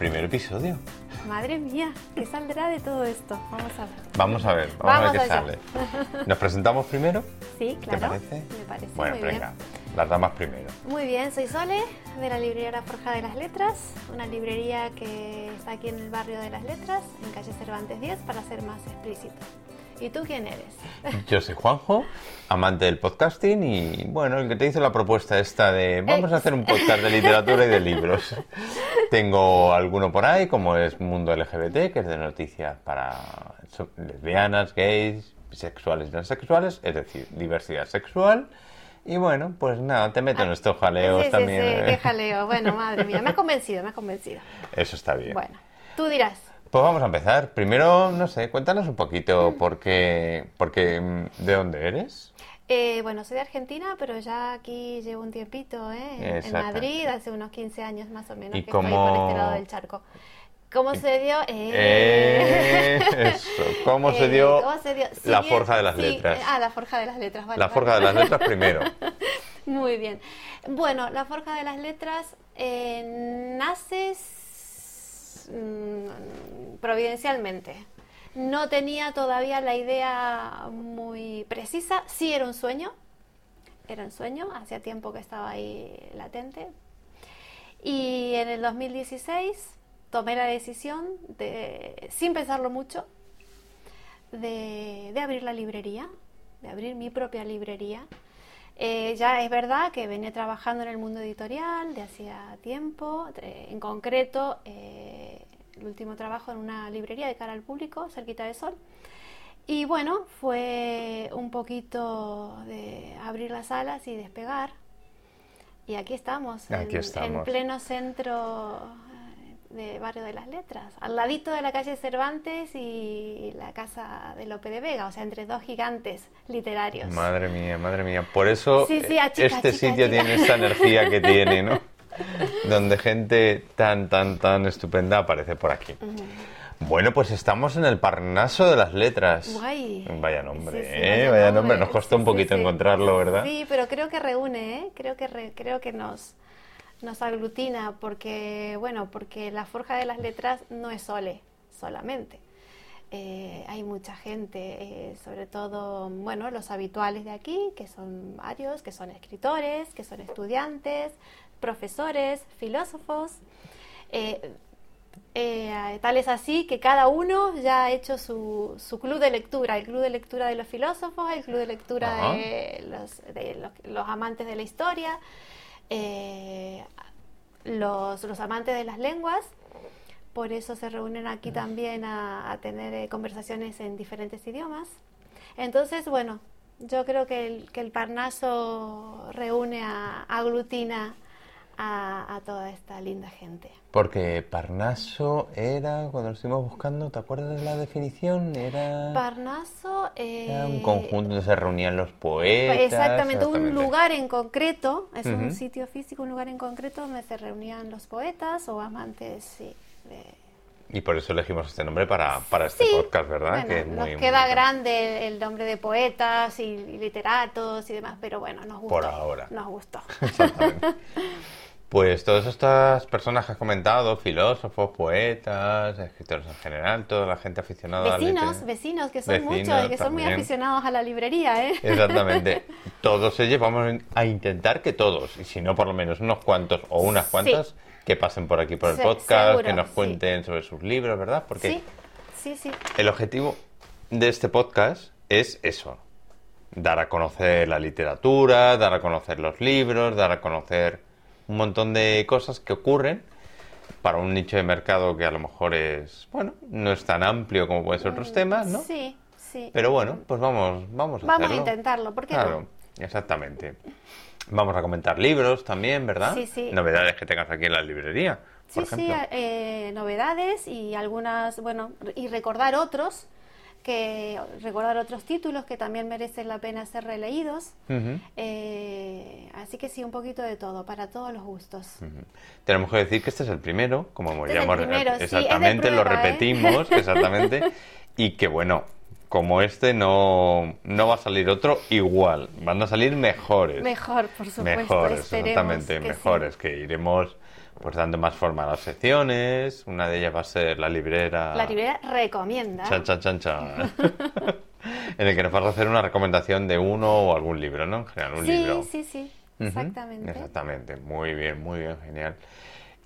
primer episodio. Madre mía, ¿qué saldrá de todo esto? Vamos a ver. Vamos a ver, vamos, a Vamos ver qué sale. ¿Nos presentamos primero? Sí, ¿Te claro. parece? Me parece Bueno, muy venga, bien. las damas primero. Muy bien, soy Sole, de la librería La Forja de las Letras, una librería que está aquí en el barrio de las Letras, en calle Cervantes 10, para ser más explícito. ¿Y tú quién eres? Yo soy Juanjo, amante del podcasting y bueno, el que te hizo la propuesta esta de vamos a hacer un podcast de literatura y de libros. Tengo alguno por ahí, como es Mundo LGBT, que es de noticias para lesbianas, gays, bisexuales y transexuales, es decir, diversidad sexual. Y bueno, pues nada, te meto en estos jaleos sí, sí, también. sí, ¿eh? qué jaleo. Bueno, madre mía, me has convencido, me has convencido. Eso está bien. Bueno, tú dirás. Pues vamos a empezar. Primero, no sé, cuéntanos un poquito por qué, porque, mm, ¿de dónde eres? Eh, bueno, soy de Argentina, pero ya aquí llevo un tiempito, ¿eh? En-. Madrid, hace unos 15 años más o menos, ¿Y que cómo- estoy por este lado del charco. ¿Cómo se dio? Eh, eso. ¿Cómo se Eh, dio, ¿cómo se dio? la forja de las sí, letras? Ah, la forja de las letras, vale. la vale. forja de las letras primero. Muy bien. Bueno, la forja de las letras eh, nace mm, providencialmente. No tenía todavía la idea muy precisa. Sí era un sueño. Era un sueño. Hacía tiempo que estaba ahí latente. Y en el 2016 tomé la decisión de, sin pensarlo mucho, de abrir la librería, de abrir mi propia librería. Eh, ya es verdad que venía trabajando en el mundo editorial de hacía tiempo, eh, en concreto eh, el último trabajo en una librería de cara al público, cerquita de Sol. Y bueno, fue un poquito de abrir las alas y despegar. Y aquí estamos, Aquí en, estamos. en pleno centro de Barrio de las Letras, al ladito de la calle Cervantes y la casa de Lope de Vega, o sea, entre dos gigantes literarios. Madre mía, madre mía. Por eso Sí, sí, eh, achica, este achica, sitio achica. tiene esa energía que tiene, ¿no? Donde gente tan, tan, tan estupenda aparece por aquí. Bueno, pues estamos en el Parnaso de las Letras. Guay. Vaya nombre, Sí, sí, ¿eh? Vaya nombre. Nos costó un poquito sí. encontrarlo, ¿verdad? Sí, pero creo que reúne, ¿eh? Creo que, re- creo que nos, nos aglutina porque, bueno, porque la Forja de las Letras no es Sole solamente. Eh, hay mucha gente, eh, sobre todo, bueno, los habituales de aquí, que son varios, que son escritores, que son estudiantes, profesores, filósofos. eh, eh, tal es así que cada uno ya ha hecho su, su club de lectura, el club de lectura de los filósofos, el club de lectura de, los, de los, los amantes de la historia, eh, los, los amantes de las lenguas. Por eso se reúnen aquí también a, tener eh, conversaciones en diferentes idiomas. Entonces, bueno, yo creo que el, que el Parnaso reúne, a, aglutina a, a toda esta linda gente. Porque Parnaso era, cuando lo estuvimos buscando, ¿te acuerdas de la definición? Era, Parnaso era un eh, conjunto donde se reunían los poetas. Exactamente, un lugar en concreto, es Ujú. un sitio físico, un lugar en concreto donde se reunían los poetas o amantes, sí. de- Y por eso elegimos este nombre para, para este Sí, podcast, ¿verdad? bueno, que es nos muy, queda muy- grande el nombre de poetas y, y literatos y demás, pero bueno, nos gustó. Por ahora. Nos gustó. Exactamente. Pues todas estas personas que has comentado, filósofos, poetas, escritores en general, toda la gente aficionada Vecinos, liter- vecinos, que son Vecinos muchos y que son muy aficionados a la librería, ¿eh? Exactamente. Todos ellos vamos a intentar que todos, y si no por lo menos unos cuantos o unas Sí. cuantas, que pasen por aquí por el Se- podcast, seguro, que nos sí. cuenten sobre sus libros, ¿verdad? Porque Sí, sí, sí. el objetivo de este podcast es eso, dar a conocer la literatura, dar a conocer los libros, dar a conocer un montón de cosas que ocurren para un nicho de mercado que a lo mejor es, bueno, no es tan amplio como pueden ser otros temas, ¿no? Mm, Sí, sí. Pero bueno, pues vamos, vamos a Vamos a intentarlo, ¿por qué Claro, no? exactamente. Vamos a comentar libros también, ¿verdad? Sí, sí. Novedades que tengas aquí en la librería, por Sí, sí, eh, novedades y algunas, bueno, y recordar otros, que recordar otros títulos que también merecen la pena ser releídos. Eh, así que sí, un poquito de todo, para todos los gustos. Tenemos que decir que este es el primero, como Este es el ya hemos- primero, sí, es de exactamente, lo ¿eh? repetimos, exactamente, y que bueno, como este no, no va a salir otro igual, van a salir mejores. Mejor, por supuesto, mejores, exactamente, que sí. mejores, que iremos pues dando más forma a las secciones. Una de ellas va a ser la librera. La librera recomienda. Chan, chan, chan, chan. en el que nos vas a hacer una recomendación de uno o algún libro, ¿no? En general, un sí, libro. sí, sí, Ujú, exactamente. Exactamente, muy bien, muy bien, genial.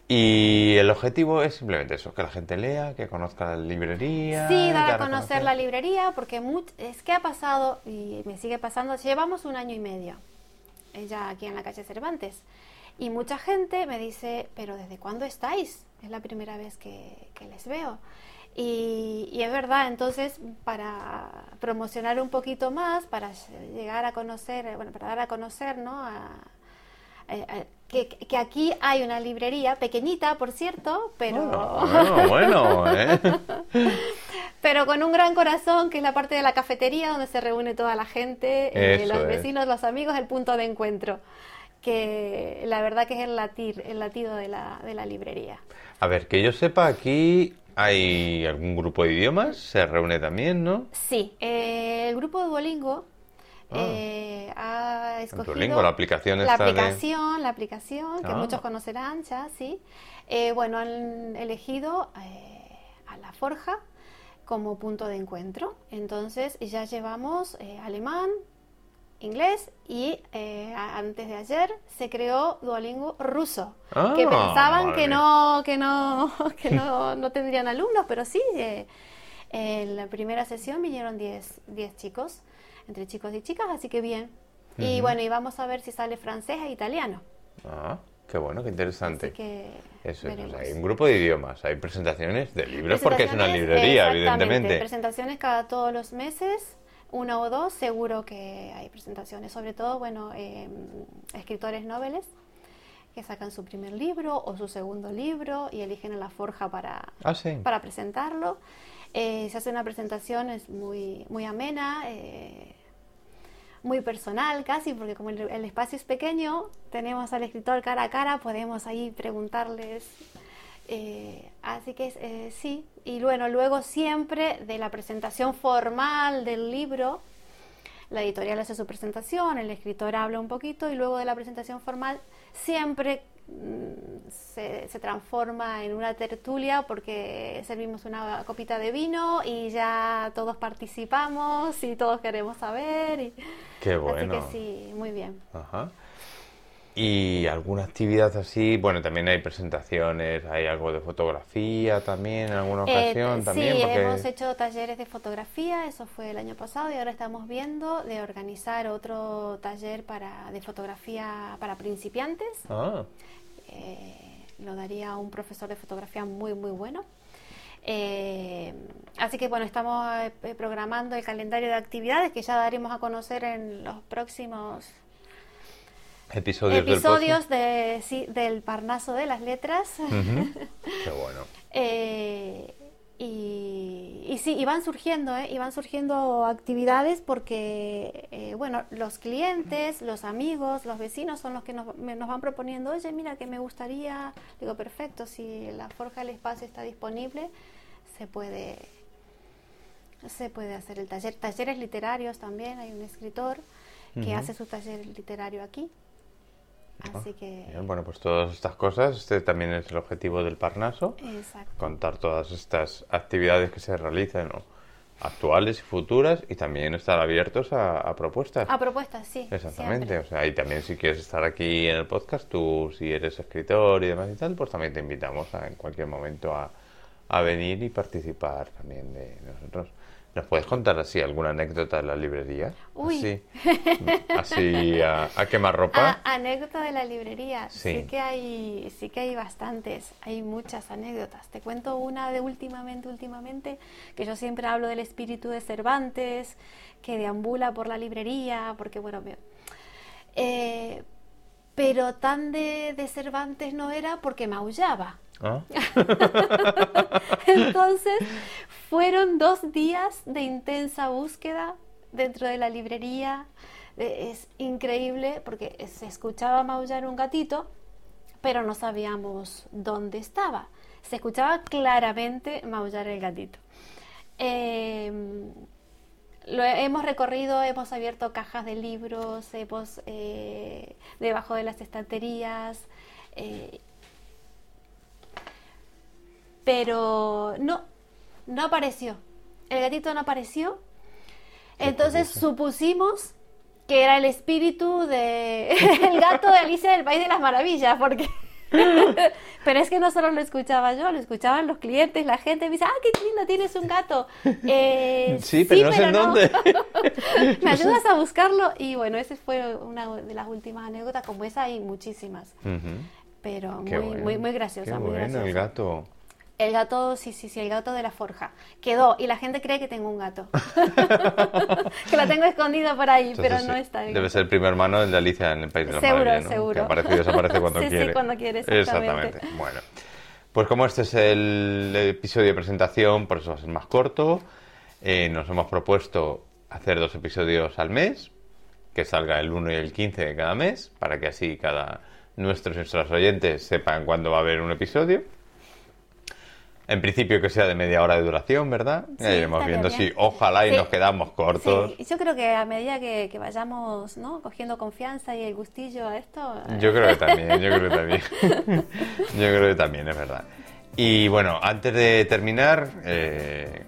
Y el objetivo es simplemente eso, que la gente lea, que conozca la librería. Sí, dar a conocer la librería, porque much- es que ha pasado, y me sigue pasando, llevamos un año y medio ya aquí en la calle Cervantes. Y mucha gente me dice, pero ¿desde cuándo estáis? Es la primera vez que, que les veo. Y, y es verdad, entonces, para promocionar un poquito más, para llegar a conocer, eh, bueno, para dar a conocer, ¿no? A- eh, eh, que, que aquí hay una librería, pequeñita, por cierto, pero... Bueno, bueno, bueno, ¿eh? Pero con un gran corazón, que es la parte de la cafetería donde se reúne toda la gente, eh, los es. vecinos, los amigos, el punto de encuentro. Que la verdad que es el latir, el latido de la, de la librería. A ver, que yo sepa, aquí hay algún grupo de idiomas, se reúne también, ¿no? Sí, eh, el grupo Duolingo Ah. eh, ha escogido Duolingo, la aplicación la esta de- aplicación, la aplicación que Ah. muchos conocerán ya, sí. Eh, bueno, han elegido eh, a la Forja como punto de encuentro. Entonces ya llevamos alemán, inglés y eh, antes de ayer se creó Duolingo ruso, Ah, que pensaban que no que no que no, no tendrían alumnos, pero sí. eh, en la primera sesión vinieron 10 10 chicos, entre chicos y chicas, así que bien. Y Ujú. bueno, y vamos a ver si sale francés e italiano. Ah, qué bueno, qué interesante. Así que Eso veremos. hay un grupo de idiomas, hay presentaciones de libros porque es una librería, evidentemente. Presentaciones cada todos los meses, una o dos, seguro que hay presentaciones. Sobre todo, bueno, eh, escritores noveles que sacan su primer libro o su segundo libro y eligen a la forja para, Ah, sí. para presentarlo. Eh, se hace una presentación es muy, muy amena, eh, muy personal casi, porque como el, el espacio es pequeño, tenemos al escritor cara a cara, podemos ahí preguntarles. Eh, así que eh, sí, y bueno, luego siempre de la presentación formal del libro, la editorial hace su presentación, el escritor habla un poquito y luego de la presentación formal siempre mm, se, se transforma en una tertulia porque servimos una copita de vino y ya todos participamos y todos queremos saber. y- Qué bueno. Así que sí, muy bien. Ajá. Y alguna actividad así, bueno, también hay presentaciones, hay algo de fotografía también en alguna Eh, ocasión también, sí, porque hemos hecho talleres de fotografía, eso fue el año pasado y ahora estamos viendo de organizar otro taller para, de fotografía para principiantes. Ah, Eh, lo daría un profesor de fotografía muy, muy bueno. Eh, así que bueno, estamos eh, programando el calendario de actividades que ya daremos a conocer en los próximos episodios, del de, sí, del Parnaso de las Letras. Qué bueno. Eh, y, y sí, y van surgiendo, ¿eh? Y van surgiendo actividades porque, eh, bueno, los clientes, los amigos, los vecinos son los que nos, me- nos van proponiendo, oye, mira, que me gustaría, digo, perfecto, si la Forja del Espacio está disponible, se puede, se puede hacer el taller. Talleres literarios también, hay un escritor que hace su taller literario aquí. Así que, Bien, bueno, pues todas estas cosas, este también es el objetivo del Parnaso, exacto. contar todas estas actividades que se realizan, ¿no? actuales y futuras, y también estar abiertos a, a propuestas. A propuestas, sí. Exactamente, siempre. o sea, y también si quieres estar aquí en el podcast, tú si eres escritor y demás y tal, pues también te invitamos a, en cualquier momento a, a venir y participar también de nosotros. ¿Nos puedes contar así alguna anécdota de la librería? Uy. Así, así a, a quemarropa. Ah, anécdota de la librería. Sí. Sí. que hay, sí que hay bastantes, hay muchas anécdotas. Te cuento una de últimamente, últimamente, que yo siempre hablo del espíritu de Cervantes, que deambula por la librería, porque bueno, me- eh, pero tan de, de Cervantes no era porque maullaba. ¿Ah? Entonces, fueron dos días de intensa búsqueda dentro de la librería. Eh, Es increíble porque se escuchaba maullar un gatito, pero no sabíamos dónde estaba. Se escuchaba claramente maullar el gatito. Eh, lo he- hemos recorrido, hemos abierto cajas de libros, hemos eh, debajo de las estanterías. eh, pero no, no apareció. El gatito no apareció. Entonces supusimos que era el espíritu de el gato de Alicia del País de las Maravillas, porque pero es que no solo lo escuchaba yo, lo escuchaban los clientes, la gente me dice, ah, qué lindo, tienes un gato. Eh, sí, pero no sé en dónde. me ayudas a buscarlo y bueno, esa fue una de las últimas anécdotas, como esa hay muchísimas. Pero muy, muy, muy graciosa. Qué muy bueno, el gato. El gato, sí, sí, sí, el gato de la forja. Quedó y la gente cree que tengo un gato. que lo tengo escondido por ahí, pero no está. Debe ser el primer hermano, de Alicia en el País de la Seguro, seguro. Que aparece y desaparece cuando sí, quiere. Sí, cuando quiere, exactamente. exactamente. Bueno, pues como este es el episodio de presentación, por eso va a ser más corto, eh, nos hemos propuesto hacer dos episodios al mes, que salga el 1 y el 15 de cada mes, para que así cada nuestros y nuestros oyentes sepan cuándo va a haber un episodio. En principio que sea de media hora de duración, ¿verdad? Sí, ya iremos viendo si ojalá y Sí. nos quedamos cortos. Yo creo que a medida que, que vayamos ¿no? cogiendo confianza y el gustillo a esto... eh, Yo creo que también, yo creo que también. yo creo que también, es verdad. Y bueno, antes de terminar, eh,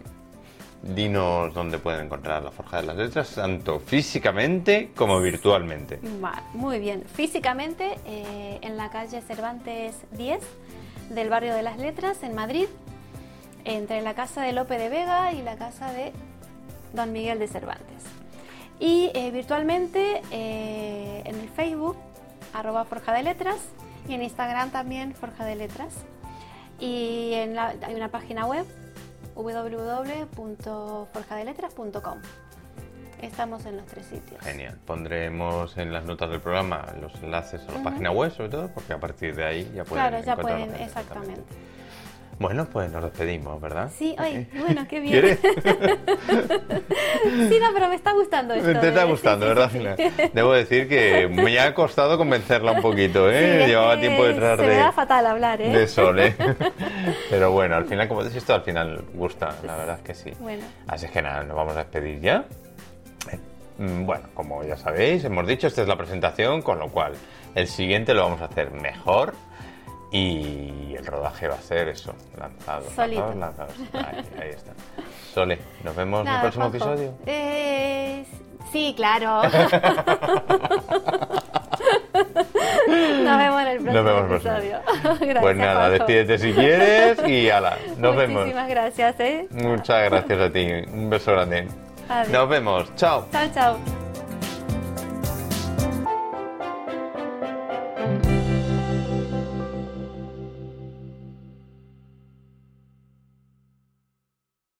dinos dónde pueden encontrar la Forja de las Letras, tanto físicamente como virtualmente. Muy bien. Físicamente, eh, en la calle Cervantes 10 del barrio de las Letras, en Madrid, entre la casa de Lope de Vega y la casa de Don Miguel de Cervantes. Y eh, virtualmente eh, en el Facebook, arroba Forja de Letras, y en Instagram también Forja de Letras. Y en hay una página web www.forjadeletras.com. Estamos en los tres sitios. Genial. Pondremos en las notas del programa los enlaces a la página web, sobre todo, porque a partir de ahí ya pueden Claro, ya pueden, exactamente. Bueno, pues nos despedimos, ¿verdad? Sí, bueno, qué bien. ¿Quieres? Sí, no, pero me está gustando esto. Te está de- gustando, ¿verdad? sí. Debo decir que me ha costado convencerla un poquito, ¿eh? Sí, es Llevaba tiempo detrás Se de... me da fatal hablar, ¿eh? de Sole. Pero bueno, al final, como decís, esto al final gusta, la verdad es que sí. Bueno, Así que nada, nos vamos a despedir ya. Mm, Bueno, como ya sabéis, hemos dicho, esta es la presentación, con lo cual el siguiente lo vamos a hacer mejor y el rodaje va a ser eso, lanzado, Solito. lanzados, lanzados. Ahí, ahí está. Sole, nos vemos en el próximo Juanjo. episodio. Eh, sí, claro. Nos vemos en el próximo vemos episodio. Gracias, Pues nada, Juanjo. despídete si quieres y ala, nos vemos. Muchísimas gracias, ¿eh? Muchas gracias a ti, un beso grande. Adiós. Nos vemos, chao. Chao, chao.